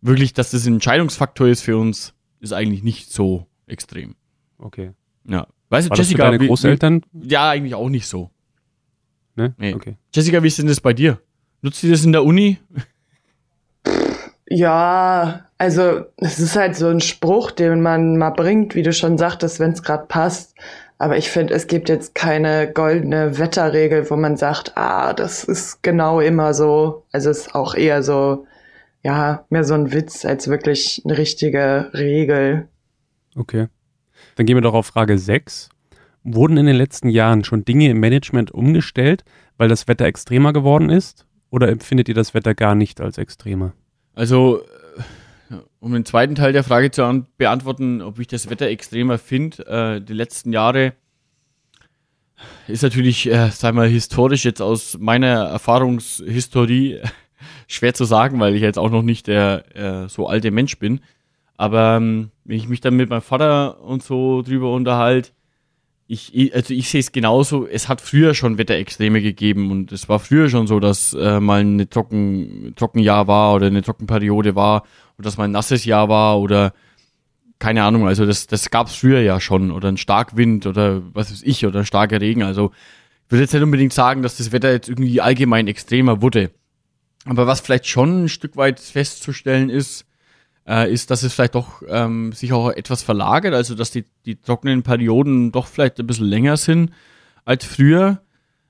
wirklich, dass das ein Entscheidungsfaktor ist für uns, ist eigentlich nicht so extrem. Okay. Ja. Weißt du, War Jessica. deine Großeltern? Wie, ja, eigentlich auch nicht so. Ne? Nee. Okay. Jessica, wie ist denn das bei dir? Nutzt ihr das in der Uni? <laughs> Ja, also es ist halt so ein Spruch, den man mal bringt, wie du schon sagtest, wenn es gerade passt. Aber ich finde, es gibt jetzt keine goldene Wetterregel, wo man sagt, ah, das ist genau immer so. Also es ist auch eher so, ja, mehr so ein Witz als wirklich eine richtige Regel. Okay. Dann gehen wir doch auf Frage 6. Wurden in den letzten Jahren schon Dinge im Management umgestellt, weil das Wetter extremer geworden ist? Oder empfindet ihr das Wetter gar nicht als extremer? Also um den zweiten Teil der Frage zu beantworten, ob ich das Wetter extremer finde, äh, die letzten Jahre ist natürlich, äh, sag mal, historisch jetzt aus meiner Erfahrungshistorie schwer zu sagen, weil ich jetzt auch noch nicht der äh, so alte Mensch bin. Aber ähm, wenn ich mich dann mit meinem Vater und so drüber unterhalte, ich, also ich sehe es genauso, es hat früher schon Wetterextreme gegeben und es war früher schon so, dass äh, mal ein trocken, Trockenjahr war oder eine Trockenperiode war oder dass mal ein nasses Jahr war oder keine Ahnung, also das, das gab es früher ja schon oder ein Starkwind oder was weiß ich oder starker Regen. Also ich würde jetzt nicht unbedingt sagen, dass das Wetter jetzt irgendwie allgemein extremer wurde. Aber was vielleicht schon ein Stück weit festzustellen ist, äh, ist, dass es vielleicht doch ähm, sich auch etwas verlagert, also dass die, die trockenen Perioden doch vielleicht ein bisschen länger sind als früher.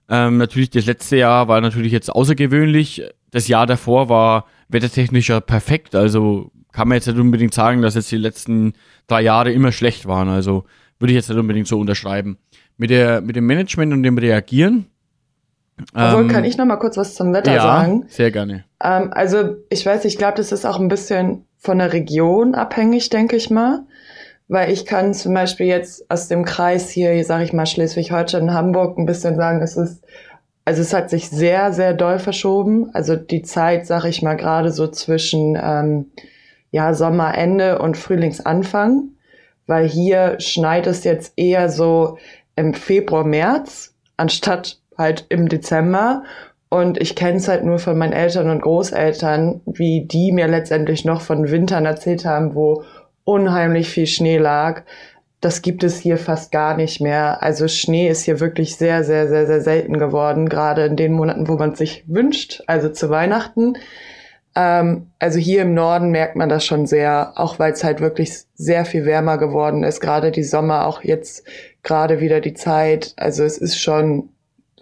Ähm, natürlich, das letzte Jahr war natürlich jetzt außergewöhnlich. Das Jahr davor war wettertechnischer perfekt, also kann man jetzt nicht unbedingt sagen, dass jetzt die letzten drei Jahre immer schlecht waren. Also würde ich jetzt nicht unbedingt so unterschreiben. Mit, der, mit dem Management und dem Reagieren. Obwohl, ähm, kann ich noch mal kurz was zum Wetter ja, sagen? sehr gerne. Ähm, also ich weiß, ich glaube, das ist auch ein bisschen von der Region abhängig, denke ich mal. Weil ich kann zum Beispiel jetzt aus dem Kreis hier, sage ich mal, Schleswig-Holstein, Hamburg, ein bisschen sagen, es ist, also es hat sich sehr, sehr doll verschoben. Also die Zeit, sage ich mal, gerade so zwischen ähm, ja, Sommerende und Frühlingsanfang. Weil hier schneit es jetzt eher so im Februar, März, anstatt halt im Dezember. Und ich kenne es halt nur von meinen Eltern und Großeltern, wie die mir letztendlich noch von Wintern erzählt haben, wo unheimlich viel Schnee lag. Das gibt es hier fast gar nicht mehr. Also Schnee ist hier wirklich sehr, sehr, sehr, sehr selten geworden, gerade in den Monaten, wo man sich wünscht, also zu Weihnachten. Ähm, also hier im Norden merkt man das schon sehr, auch weil es halt wirklich sehr viel wärmer geworden ist. Gerade die Sommer, auch jetzt gerade wieder die Zeit. Also es ist schon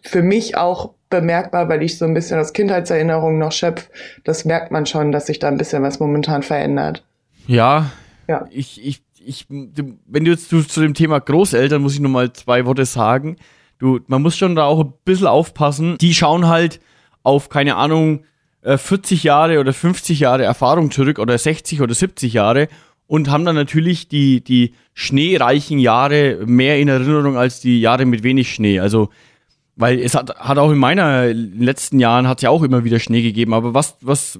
für mich auch bemerkbar, weil ich so ein bisschen aus Kindheitserinnerungen noch schöpfe. Das merkt man schon, dass sich da ein bisschen was momentan verändert. Ja, ja. Ich, ich, ich, wenn du jetzt zu, zu dem Thema Großeltern, muss ich noch mal zwei Worte sagen. Du, man muss schon da auch ein bisschen aufpassen. Die schauen halt auf, keine Ahnung, 40 äh, Jahre oder 50 Jahre Erfahrung zurück oder 60 oder 70 Jahre und haben dann natürlich die, die schneereichen Jahre mehr in Erinnerung als die Jahre mit wenig Schnee. Also, weil es hat, hat auch in meiner letzten Jahren hat ja auch immer wieder Schnee gegeben. Aber was, was,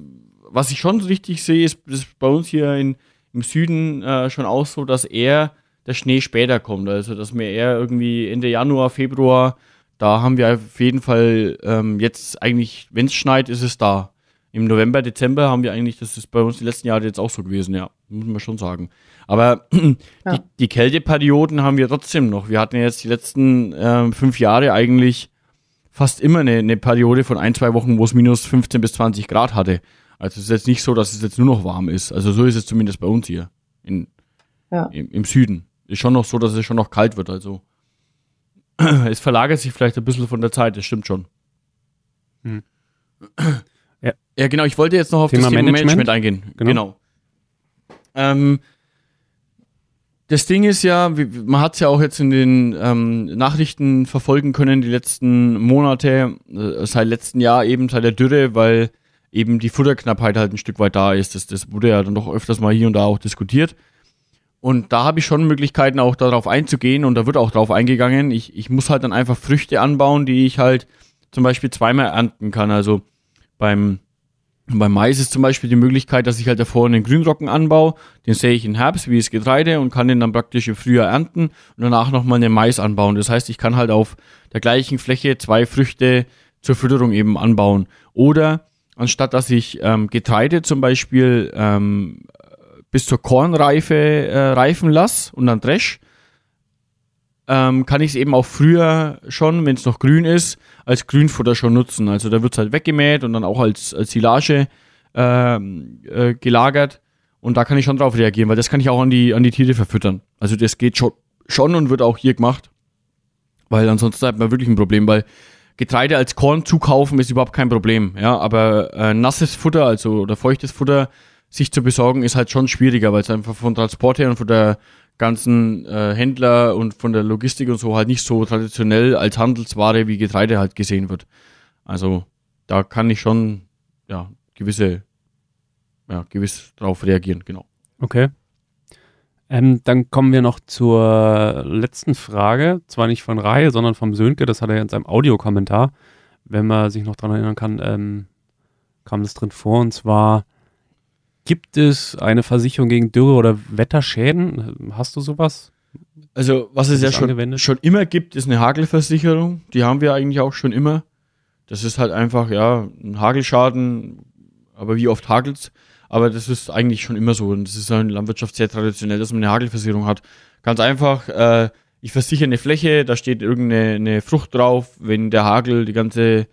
was ich schon richtig sehe, ist, ist bei uns hier in, im Süden äh, schon auch so, dass eher der Schnee später kommt. Also, dass wir eher irgendwie Ende Januar, Februar, da haben wir auf jeden Fall ähm, jetzt eigentlich, wenn es schneit, ist es da im November, Dezember haben wir eigentlich, das ist bei uns die letzten Jahre jetzt auch so gewesen, ja, muss man schon sagen. Aber <clears throat> ja. die, die, Kälteperioden haben wir trotzdem noch. Wir hatten jetzt die letzten äh, fünf Jahre eigentlich fast immer eine, eine Periode von ein, zwei Wochen, wo es minus 15 bis 20 Grad hatte. Also es ist jetzt nicht so, dass es jetzt nur noch warm ist. Also so ist es zumindest bei uns hier in, ja. im, im Süden. Ist schon noch so, dass es schon noch kalt wird. Also <clears throat> es verlagert sich vielleicht ein bisschen von der Zeit, das stimmt schon. Hm. Ja. ja, genau. Ich wollte jetzt noch auf Thema das Thema Management, Management eingehen. Genau. genau. Ähm, das Ding ist ja, man hat es ja auch jetzt in den ähm, Nachrichten verfolgen können, die letzten Monate, äh, seit letzten Jahr eben, seit der Dürre, weil eben die Futterknappheit halt ein Stück weit da ist. Das, das wurde ja dann doch öfters mal hier und da auch diskutiert. Und da habe ich schon Möglichkeiten, auch darauf einzugehen und da wird auch darauf eingegangen. Ich, ich muss halt dann einfach Früchte anbauen, die ich halt zum Beispiel zweimal ernten kann. Also beim, beim Mais ist zum Beispiel die Möglichkeit, dass ich halt davor einen Grünrocken anbaue, den sähe ich in Herbst wie das Getreide und kann den dann praktisch im Frühjahr ernten und danach nochmal einen Mais anbauen. Das heißt, ich kann halt auf der gleichen Fläche zwei Früchte zur Fütterung eben anbauen. Oder anstatt dass ich ähm, Getreide zum Beispiel ähm, bis zur Kornreife äh, reifen lasse und dann dresch, ähm, kann ich es eben auch früher schon, wenn es noch grün ist, als Grünfutter schon nutzen. Also da wird es halt weggemäht und dann auch als, als Silage äh, äh, gelagert. Und da kann ich schon drauf reagieren, weil das kann ich auch an die, an die Tiere verfüttern. Also das geht schon, schon und wird auch hier gemacht. Weil ansonsten hat man wirklich ein Problem, weil Getreide als Korn zukaufen ist überhaupt kein Problem. Ja, aber äh, nasses Futter, also oder feuchtes Futter, sich zu besorgen, ist halt schon schwieriger, weil es einfach von Transport her und von der ganzen äh, Händler und von der Logistik und so halt nicht so traditionell als Handelsware wie Getreide halt gesehen wird. Also da kann ich schon ja gewisse ja gewiss drauf reagieren, genau. Okay. Ähm, dann kommen wir noch zur letzten Frage, zwar nicht von Reihe, sondern vom Sönke, das hat er in seinem Audiokommentar, wenn man sich noch daran erinnern kann, ähm, kam das drin vor, und zwar Gibt es eine Versicherung gegen Dürre oder Wetterschäden? Hast du sowas? Also, was es ja schon, schon immer gibt, ist eine Hagelversicherung. Die haben wir eigentlich auch schon immer. Das ist halt einfach, ja, ein Hagelschaden, aber wie oft hagelt's? Aber das ist eigentlich schon immer so. Und das ist in der Landwirtschaft sehr traditionell, dass man eine Hagelversicherung hat. Ganz einfach, äh, ich versichere eine Fläche, da steht irgendeine Frucht drauf. Wenn der Hagel die ganze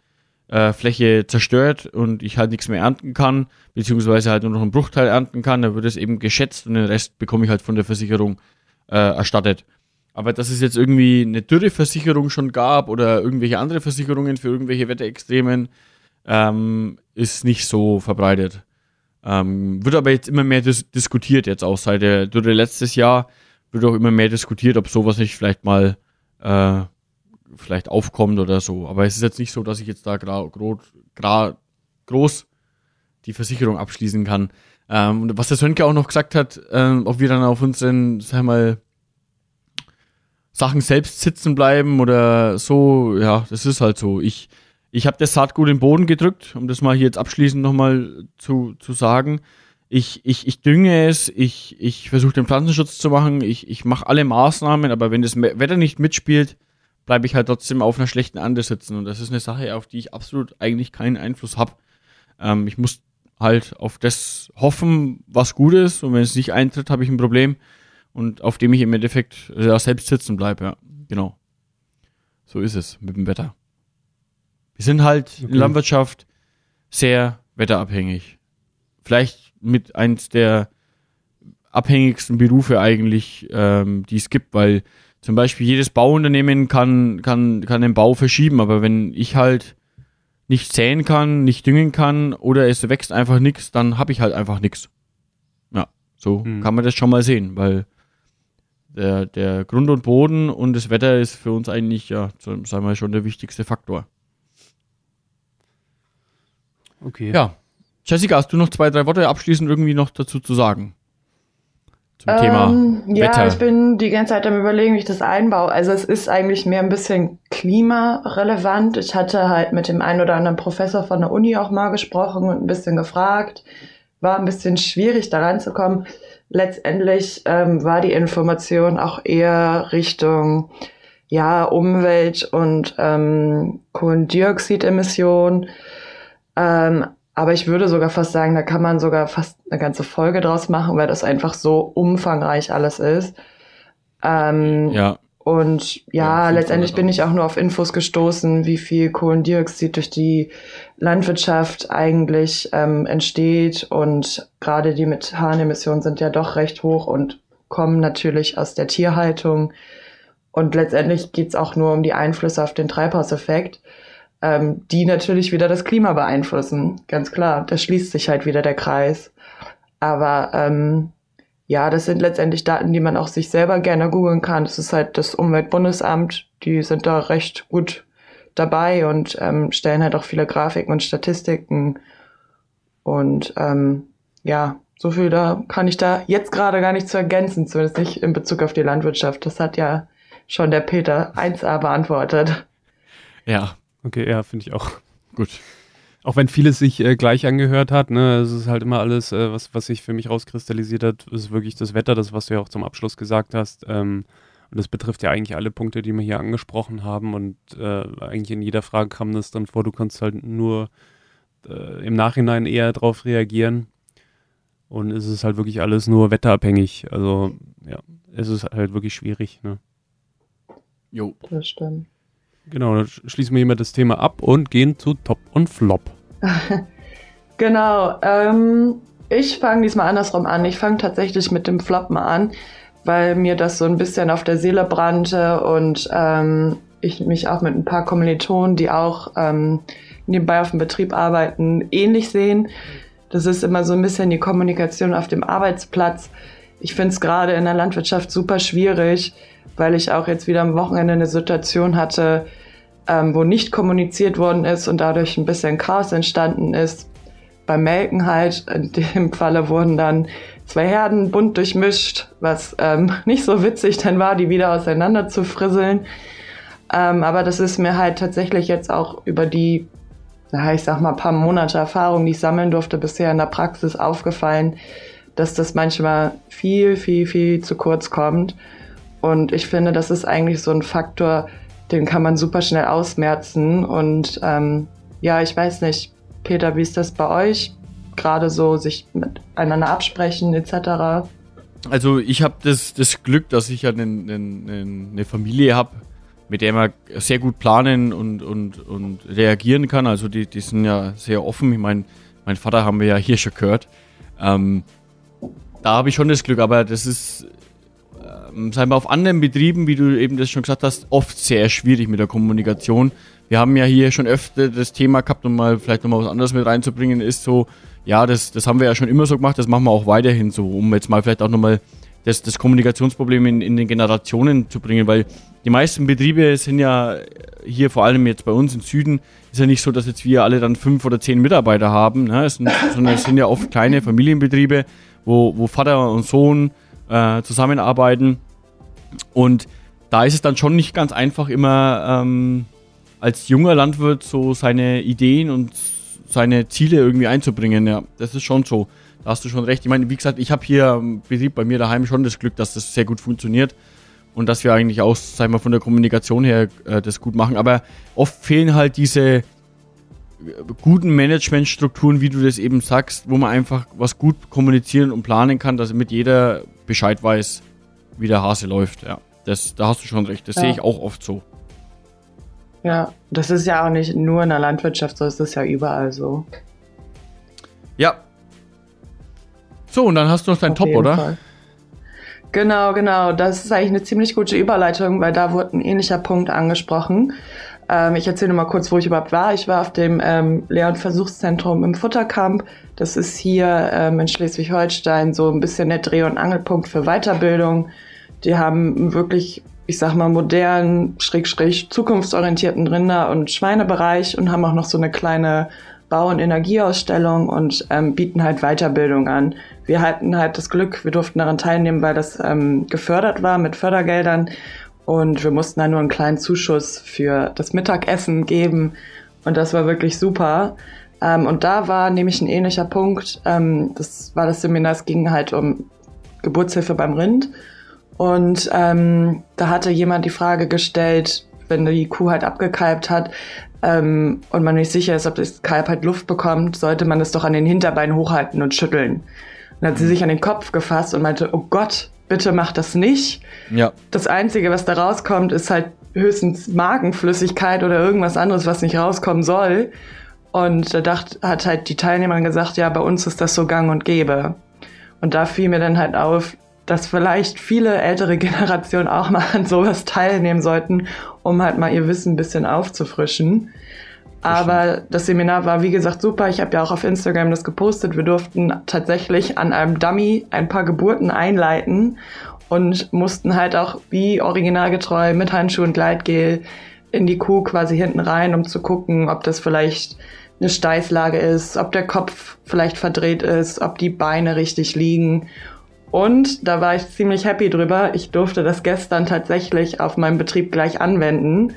äh, Fläche zerstört und ich halt nichts mehr ernten kann, beziehungsweise halt nur noch einen Bruchteil ernten kann, dann wird es eben geschätzt und den Rest bekomme ich halt von der Versicherung äh, erstattet. Aber dass es jetzt irgendwie eine Dürreversicherung schon gab oder irgendwelche andere Versicherungen für irgendwelche Wetterextremen, ähm, ist nicht so verbreitet. Ähm, wird aber jetzt immer mehr dis diskutiert, jetzt auch seit der Dürre letztes Jahr, wird auch immer mehr diskutiert, ob sowas nicht vielleicht mal äh, vielleicht aufkommt oder so. Aber es ist jetzt nicht so, dass ich jetzt da groß die Versicherung abschließen kann. Ähm, und was der Sönke auch noch gesagt hat, ähm, ob wir dann auf unseren, sag mal, Sachen selbst sitzen bleiben oder so, ja, das ist halt so. Ich, ich habe das Saatgut in den Boden gedrückt, um das mal hier jetzt abschließend nochmal zu, zu sagen. Ich, ich, ich dünge es, ich, ich versuche den Pflanzenschutz zu machen, ich, ich mache alle Maßnahmen, aber wenn das Wetter nicht mitspielt, bleibe ich halt trotzdem auf einer schlechten Ande sitzen. Und das ist eine Sache, auf die ich absolut eigentlich keinen Einfluss habe. Ähm, ich muss halt auf das hoffen, was gut ist. Und wenn es nicht eintritt, habe ich ein Problem. Und auf dem ich im Endeffekt ja, selbst sitzen bleibe, ja. Genau. So ist es mit dem Wetter. Wir sind halt okay. in der Landwirtschaft sehr wetterabhängig. vielleicht mit eins der abhängigsten Berufe eigentlich, ähm, die es gibt, weil zum Beispiel jedes Bauunternehmen kann, kann, kann den Bau verschieben, aber wenn ich halt nicht säen kann, nicht düngen kann oder es wächst einfach nichts, dann habe ich halt einfach nichts. Ja, so hm. kann man das schon mal sehen, weil der, der Grund und Boden und das Wetter ist für uns eigentlich, ja, sagen wir schon der wichtigste Faktor. Okay. Ja. Jessica, hast du noch zwei, drei Worte abschließend irgendwie noch dazu zu sagen? Zum ähm, Thema ja, Wetter. Ja, ich bin die ganze Zeit am überlegen, wie ich das einbaue. Also es ist eigentlich mehr ein bisschen klimarelevant. Ich hatte halt mit dem einen oder anderen Professor von der Uni auch mal gesprochen und ein bisschen gefragt. War ein bisschen schwierig, da reinzukommen. Letztendlich ähm, war die Information auch eher Richtung ja, Umwelt und ähm, Kohlendioxidemissionen. Ähm, aber ich würde sogar fast sagen, da kann man sogar fast eine ganze Folge draus machen, weil das einfach so umfangreich alles ist. Ähm, ja. Und ja, ja letztendlich bin ich auch nur auf Infos gestoßen, wie viel Kohlendioxid durch die Landwirtschaft eigentlich ähm, entsteht. Und gerade die Methanemissionen sind ja doch recht hoch und kommen natürlich aus der Tierhaltung. Und letztendlich geht's auch nur um die Einflüsse auf den Treibhauseffekt ähm, die natürlich wieder das Klima beeinflussen. Ganz klar, da schließt sich halt wieder der Kreis. Aber ähm, ja, das sind letztendlich Daten, die man auch sich selber gerne googeln kann. Das ist halt das Umweltbundesamt, die sind da recht gut dabei und ähm, stellen halt auch viele Grafiken und Statistiken. Und ähm, ja, so viel da kann ich da jetzt gerade gar nicht zu ergänzen, zumindest nicht in Bezug auf die Landwirtschaft. Das hat ja schon der Peter 1a beantwortet. Ja, Okay, ja, finde ich auch. Gut. Auch wenn vieles sich äh, gleich angehört hat, ne, es ist halt immer alles, äh, was, was sich für mich rauskristallisiert hat, ist wirklich das Wetter, das, was du ja auch zum Abschluss gesagt hast. Ähm, und das betrifft ja eigentlich alle Punkte, die wir hier angesprochen haben. Und äh, eigentlich in jeder Frage kam das dann vor, du kannst halt nur äh, im Nachhinein eher drauf reagieren. Und es ist halt wirklich alles nur wetterabhängig. Also, ja, es ist halt wirklich schwierig. Ne? Jo. Das stimmt. Genau, dann schließen wir hiermit das Thema ab und gehen zu Top und Flop. <laughs> genau. Ähm, ich fange diesmal andersrum an. Ich fange tatsächlich mit dem Flop mal an, weil mir das so ein bisschen auf der Seele brannte und ähm, ich mich auch mit ein paar Kommilitonen, die auch ähm, nebenbei auf dem Betrieb arbeiten, ähnlich sehen. Das ist immer so ein bisschen die Kommunikation auf dem Arbeitsplatz. Ich finde es gerade in der Landwirtschaft super schwierig, weil ich auch jetzt wieder am Wochenende eine Situation hatte, ähm, wo nicht kommuniziert worden ist und dadurch ein bisschen Chaos entstanden ist. Beim Melken halt, in dem <laughs> Falle wurden dann zwei Herden bunt durchmischt, was ähm, <laughs> nicht so witzig dann war, die wieder auseinander zu frisseln. Ähm, aber das ist mir halt tatsächlich jetzt auch über die, na, ich sag mal, paar Monate Erfahrung, die ich sammeln durfte, bisher in der Praxis aufgefallen, dass das manchmal viel, viel, viel zu kurz kommt. Und ich finde, das ist eigentlich so ein Faktor, den kann man super schnell ausmerzen. Und ähm, ja, ich weiß nicht, Peter, wie ist das bei euch? Gerade so sich miteinander absprechen etc. Also ich habe das, das Glück, dass ich ja eine, eine, eine Familie habe, mit der man sehr gut planen und, und, und reagieren kann. Also die, die sind ja sehr offen. Ich meine, mein Vater haben wir ja hier schon gehört. Ähm, da habe ich schon das Glück, aber das ist ähm, sagen wir, auf anderen Betrieben, wie du eben das schon gesagt hast, oft sehr schwierig mit der Kommunikation. Wir haben ja hier schon öfter das Thema gehabt, um mal vielleicht nochmal was anderes mit reinzubringen, ist so, ja, das, das haben wir ja schon immer so gemacht, das machen wir auch weiterhin so, um jetzt mal vielleicht auch nochmal das, das Kommunikationsproblem in, in den Generationen zu bringen, weil die meisten Betriebe sind ja hier vor allem jetzt bei uns im Süden, ist ja nicht so, dass jetzt wir alle dann fünf oder zehn Mitarbeiter haben, ne? es sind, sondern es sind ja oft kleine Familienbetriebe, wo, wo Vater und Sohn äh, zusammenarbeiten. Und da ist es dann schon nicht ganz einfach, immer ähm, als junger Landwirt so seine Ideen und seine Ziele irgendwie einzubringen. Ja, das ist schon so. Da hast du schon recht. Ich meine, wie gesagt, ich habe hier im Betrieb bei mir daheim schon das Glück, dass das sehr gut funktioniert und dass wir eigentlich auch, sagen wir, von der Kommunikation her äh, das gut machen. Aber oft fehlen halt diese guten Managementstrukturen, wie du das eben sagst, wo man einfach was gut kommunizieren und planen kann, dass mit jeder Bescheid weiß, wie der Hase läuft. Ja, das, da hast du schon recht. Das ja. sehe ich auch oft so. Ja, das ist ja auch nicht nur in der Landwirtschaft so, es ist ja überall so. Ja, So, und dann hast du noch deinen Auf Top, oder? Fall. Genau, genau. Das ist eigentlich eine ziemlich gute Überleitung, weil da wurde ein ähnlicher Punkt angesprochen. Ähm, ich erzähle mal kurz, wo ich überhaupt war. Ich war auf dem ähm, Lehr- und Versuchszentrum im Futterkamp. Das ist hier ähm, in Schleswig-Holstein so ein bisschen der Dreh- und Angelpunkt für Weiterbildung. Die haben wirklich, ich sag mal, modernen, schräg, schräg zukunftsorientierten Rinder- und Schweinebereich und haben auch noch so eine kleine Bau- und Energieausstellung und ähm, bieten halt Weiterbildung an. Wir hatten halt das Glück, wir durften daran teilnehmen, weil das ähm, gefördert war mit Fördergeldern und wir mussten da nur einen kleinen Zuschuss für das Mittagessen geben und das war wirklich super. Ähm, und da war nämlich ein ähnlicher Punkt. Ähm, das war das Seminar, es ging halt um Geburtshilfe beim Rind und ähm, da hatte jemand die Frage gestellt, wenn die Kuh halt abgekalbt hat, ähm, und man nicht sicher ist, ob das Kalb halt Luft bekommt, sollte man es doch an den Hinterbeinen hochhalten und schütteln. Dann hat sie sich an den Kopf gefasst und meinte, oh Gott, bitte mach das nicht. Ja. Das Einzige, was da rauskommt, ist halt höchstens Magenflüssigkeit oder irgendwas anderes, was nicht rauskommen soll. Und da dacht, hat halt die Teilnehmerin gesagt, ja, bei uns ist das so gang und gäbe. Und da fiel mir dann halt auf, dass vielleicht viele ältere <laughs> Generationen auch mal an sowas teilnehmen sollten, um halt mal ihr Wissen ein bisschen aufzufrischen. Aber das Seminar war, wie gesagt, super. Ich habe ja auch auf Instagram das gepostet. Wir durften tatsächlich an einem Dummy ein paar Geburten einleiten und mussten halt auch wie originalgetreu mit Handschuh und Gleitgel in die Kuh quasi hinten rein, um zu gucken, ob das vielleicht eine Steißlage ist, ob der Kopf vielleicht verdreht ist, ob die Beine richtig liegen. Und da war ich ziemlich happy drüber. Ich durfte das gestern tatsächlich auf meinem Betrieb gleich anwenden.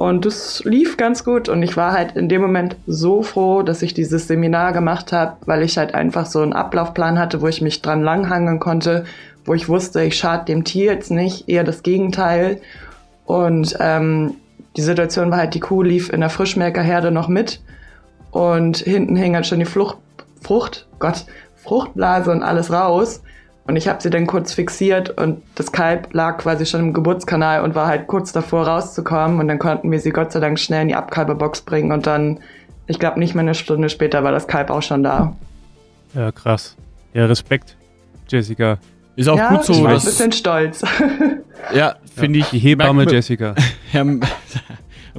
Und es lief ganz gut. Und ich war halt in dem Moment so froh, dass ich dieses Seminar gemacht habe, weil ich halt einfach so einen Ablaufplan hatte, wo ich mich dran langhangeln konnte, wo ich wusste, ich schade dem Tier jetzt nicht, eher das Gegenteil. Und ähm, die Situation war halt, die Kuh lief in der Frischmelkerherde noch mit und hinten hing halt schon die Flucht, Frucht, Gott, Fruchtblase und alles raus. Und ich habe sie dann kurz fixiert und das Kalb lag quasi schon im Geburtskanal und war halt kurz davor rauszukommen. Und dann konnten wir sie Gott sei Dank schnell in die Abkalbebox bringen und dann, ich glaube nicht mal eine Stunde später war das Kalb auch schon da. Ja, krass. Ja, Respekt, Jessica. Ist auch ja, gut so. ich war ein bisschen stolz. <laughs> ja, finde ich. Die Hebamme Jessica. <laughs> Ja,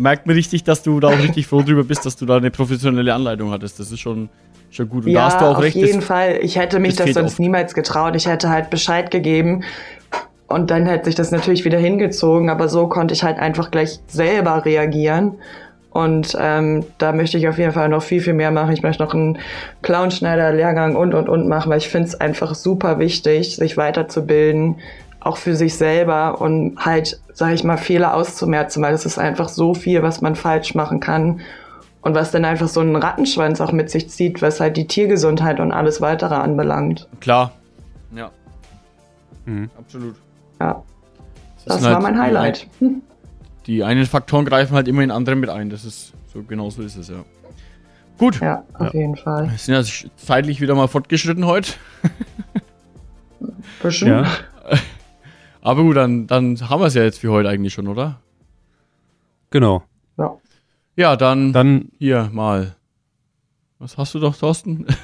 merkt man richtig, dass du da auch richtig froh drüber bist, dass du da eine professionelle Anleitung hattest. Das ist schon, schon gut. Und da ja, hast du auch auf recht. jeden das- Fall. Ich hätte mich das das sonst oft. niemals getraut. Ich hätte halt Bescheid gegeben und dann hätte sich das natürlich wieder hingezogen. Aber so konnte ich halt einfach gleich selber reagieren. Und ähm, da möchte ich auf jeden Fall noch viel, viel mehr machen. Ich möchte noch einen Clownschneider-Lehrgang und, und, und machen, weil ich finde es einfach super wichtig, sich weiterzubilden, auch für sich selber und halt, sage ich mal, Fehler auszumerzen, weil es ist einfach so viel, was man falsch machen kann und was dann einfach so einen Rattenschwanz auch mit sich zieht, was halt die Tiergesundheit und alles weitere anbelangt. Klar. Ja. Mhm. Absolut. Ja, Das das war halt mein die Highlight. Hm. <laughs> Die einen Faktoren greifen halt immer in andere mit ein. Das ist so genau so ist es, ja. Gut. Ja, auf jeden Fall. Wir sind ja zeitlich wieder mal fortgeschritten heute. Bisschen. Ja. <laughs> Aber gut, dann, dann haben wir es ja jetzt für heute eigentlich schon, oder? Genau. Ja. Ja, dann, Dann hier mal. Was hast du doch, Thorsten? <laughs>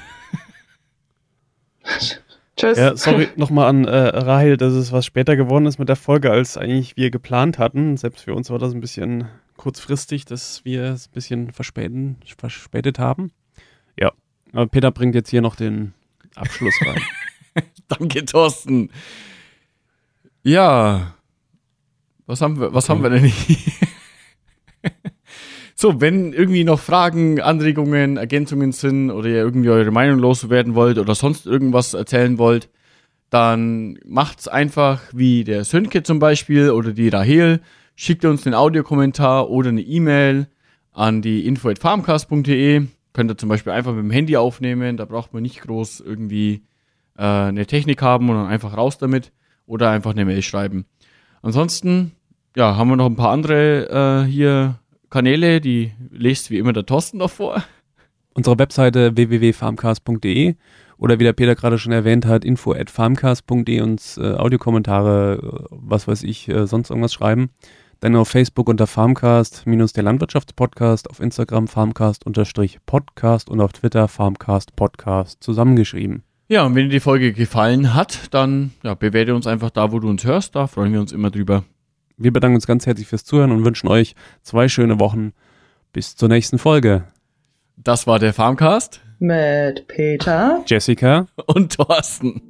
Tschüss. Ja, sorry nochmal an äh, Rahel, dass es was später geworden ist mit der Folge, als eigentlich wir geplant hatten. Selbst für uns war das ein bisschen kurzfristig, dass wir es ein bisschen verspäten, verspätet haben. Ja, aber Peter bringt jetzt hier noch den Abschluss rein. <laughs> Danke, Thorsten. Ja. Was haben wir, was haben wir denn hier? <laughs> so, wenn irgendwie noch Fragen, Anregungen, Ergänzungen sind oder ihr irgendwie eure Meinung loswerden wollt oder sonst irgendwas erzählen wollt, dann macht's einfach wie der Sönke zum Beispiel oder die Rahel. Schickt uns einen Audiokommentar oder eine E-Mail an die info.farmcast.de. Könnt ihr zum Beispiel einfach mit dem Handy aufnehmen. Da braucht man nicht groß irgendwie äh, eine Technik haben und dann einfach raus damit oder einfach eine Mail schreiben. Ansonsten, ja, haben wir noch ein paar andere äh, hier Kanäle, die lest wie immer der Thorsten noch vor. Unsere Webseite www.farmcast.de oder wie der Peter gerade schon erwähnt hat, info.farmcast.de uns äh, Audiokommentare, äh, was weiß ich, äh, sonst irgendwas schreiben. Dann auf Facebook unter Farmcast minus der Landwirtschaftspodcast, auf Instagram Farmcast unterstrich Podcast und auf Twitter Farmcast Podcast zusammengeschrieben. Ja, und wenn dir die Folge gefallen hat, dann ja, bewerte uns einfach da, wo du uns hörst. Da freuen wir uns immer drüber. Wir bedanken uns ganz herzlich fürs Zuhören und wünschen euch zwei schöne Wochen. Bis zur nächsten Folge. Das war der Farmcast Mit Peter. Jessica. und Thorsten.